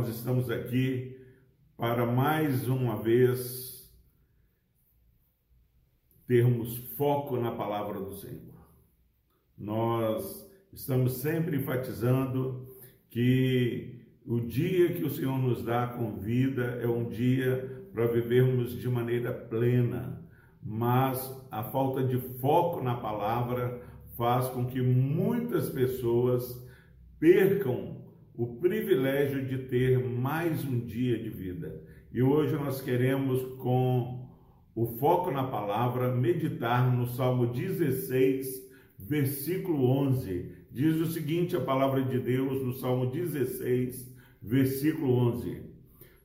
nós estamos aqui para mais uma vez termos foco na palavra do Senhor. Nós estamos sempre enfatizando que o dia que o Senhor nos dá com vida é um dia para vivermos de maneira plena, mas a falta de foco na palavra faz com que muitas pessoas percam o privilégio de ter mais um dia de vida. E hoje nós queremos, com o foco na palavra, meditar no Salmo 16, versículo 11. Diz o seguinte: a palavra de Deus no Salmo 16, versículo 11: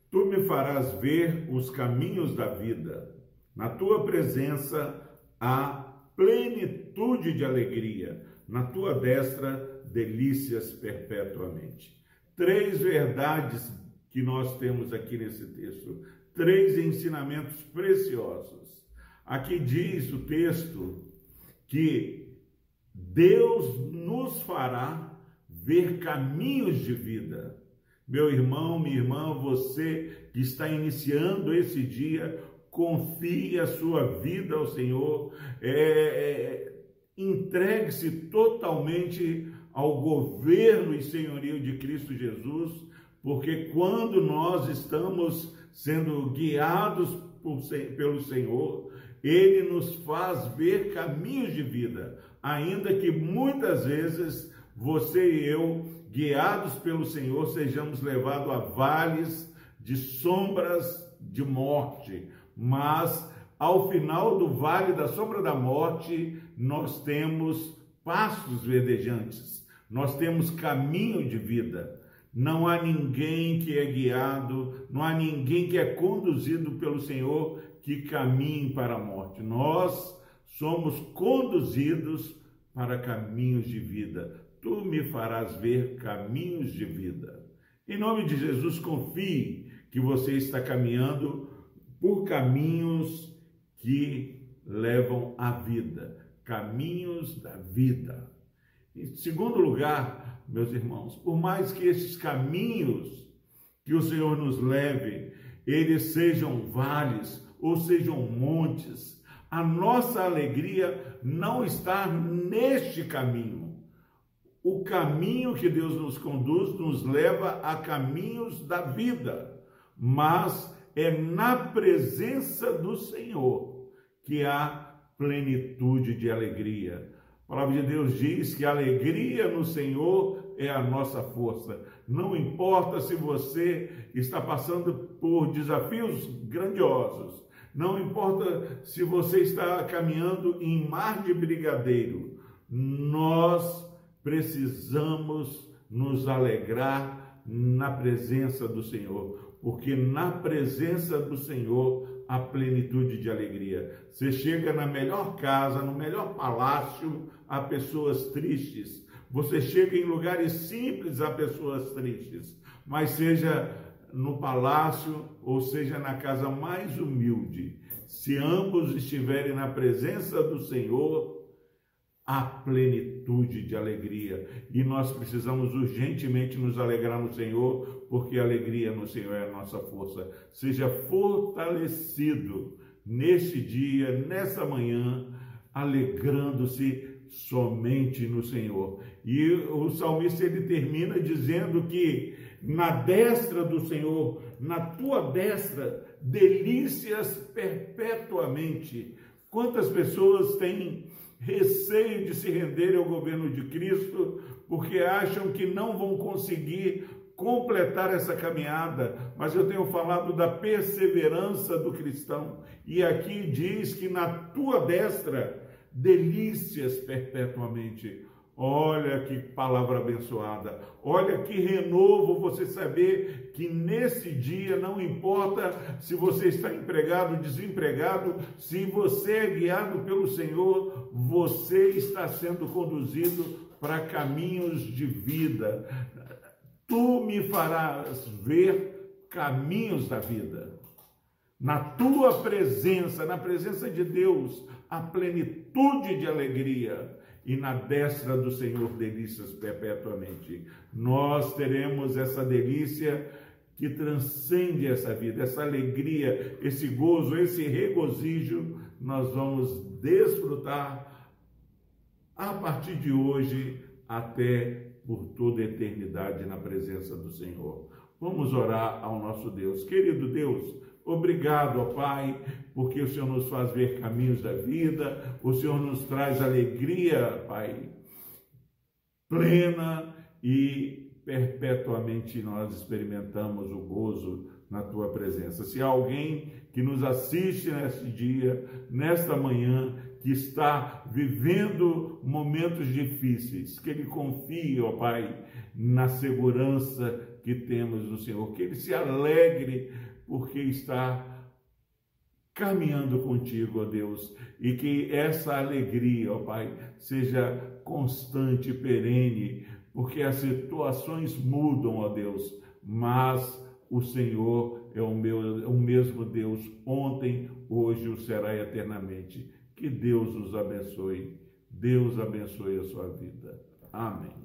Tu me farás ver os caminhos da vida, na tua presença há plenitude de alegria, na tua destra delícias perpetuamente. Três verdades que nós temos aqui nesse texto, três ensinamentos preciosos. Aqui diz o texto que Deus nos fará ver caminhos de vida. Meu irmão, minha irmã, você que está iniciando esse dia, confie a sua vida ao Senhor, é, é, entregue-se totalmente ao governo e senhorio de Cristo Jesus, porque quando nós estamos sendo guiados por, pelo Senhor, Ele nos faz ver caminhos de vida, ainda que muitas vezes você e eu, guiados pelo Senhor, sejamos levados a vales de sombras de morte, mas ao final do vale da sombra da morte, nós temos pastos verdejantes, nós temos caminho de vida. Não há ninguém que é guiado, não há ninguém que é conduzido pelo Senhor que caminhe para a morte. Nós somos conduzidos para caminhos de vida. Tu me farás ver caminhos de vida. Em nome de Jesus, confie que você está caminhando por caminhos que levam à vida, caminhos da vida. Em segundo lugar, meus irmãos, por mais que esses caminhos que o Senhor nos leve, eles sejam vales ou sejam montes, a nossa alegria não está neste caminho. O caminho que Deus nos conduz nos leva a caminhos da vida, mas é na presença do Senhor que há plenitude de alegria. A palavra de Deus diz que a alegria no Senhor é a nossa força. Não importa se você está passando por desafios grandiosos, não importa se você está caminhando em mar de brigadeiro, nós precisamos nos alegrar na presença do Senhor porque na presença do Senhor há plenitude de alegria. Você chega na melhor casa, no melhor palácio, há pessoas tristes. Você chega em lugares simples, há pessoas tristes. Mas seja no palácio ou seja na casa mais humilde, se ambos estiverem na presença do Senhor, há plenitude de alegria. E nós precisamos urgentemente nos alegrar no Senhor, porque a alegria no Senhor é a nossa força. Seja fortalecido neste dia, nessa manhã, alegrando-se somente no Senhor. E o salmista ele termina dizendo que na destra do Senhor, na tua destra, delícias perpetuamente. Quantas pessoas têm receio de se renderem ao governo de Cristo, porque acham que não vão conseguir completar essa caminhada, mas eu tenho falado da perseverança do cristão, e aqui diz que na tua destra delícias perpetuamente. Olha que palavra abençoada. Olha que renovo você saber que nesse dia não importa se você está empregado, desempregado, se você é guiado pelo Senhor, você está sendo conduzido para caminhos de vida. Tu me farás ver caminhos da vida. Na tua presença, na presença de Deus, a plenitude de alegria e na destra do Senhor delícias perpetuamente. Nós teremos essa delícia que transcende essa vida, essa alegria, esse gozo, esse regozijo, nós vamos desfrutar a partir de hoje até por toda eternidade na presença do Senhor. Vamos orar ao nosso Deus. Querido Deus, obrigado, ó Pai, porque o Senhor nos faz ver caminhos da vida, o Senhor nos traz alegria, Pai, plena e perpetuamente nós experimentamos o gozo na tua presença. Se há alguém que nos assiste neste dia, nesta manhã, que está vivendo momentos difíceis, que ele confie, ó Pai, na segurança que temos no Senhor, que ele se alegre porque está caminhando contigo, ó Deus, e que essa alegria, ó Pai, seja constante, perene, porque as situações mudam, ó Deus, mas o Senhor é o, meu, o mesmo Deus ontem, hoje o será eternamente. Que Deus os abençoe. Deus abençoe a sua vida. Amém.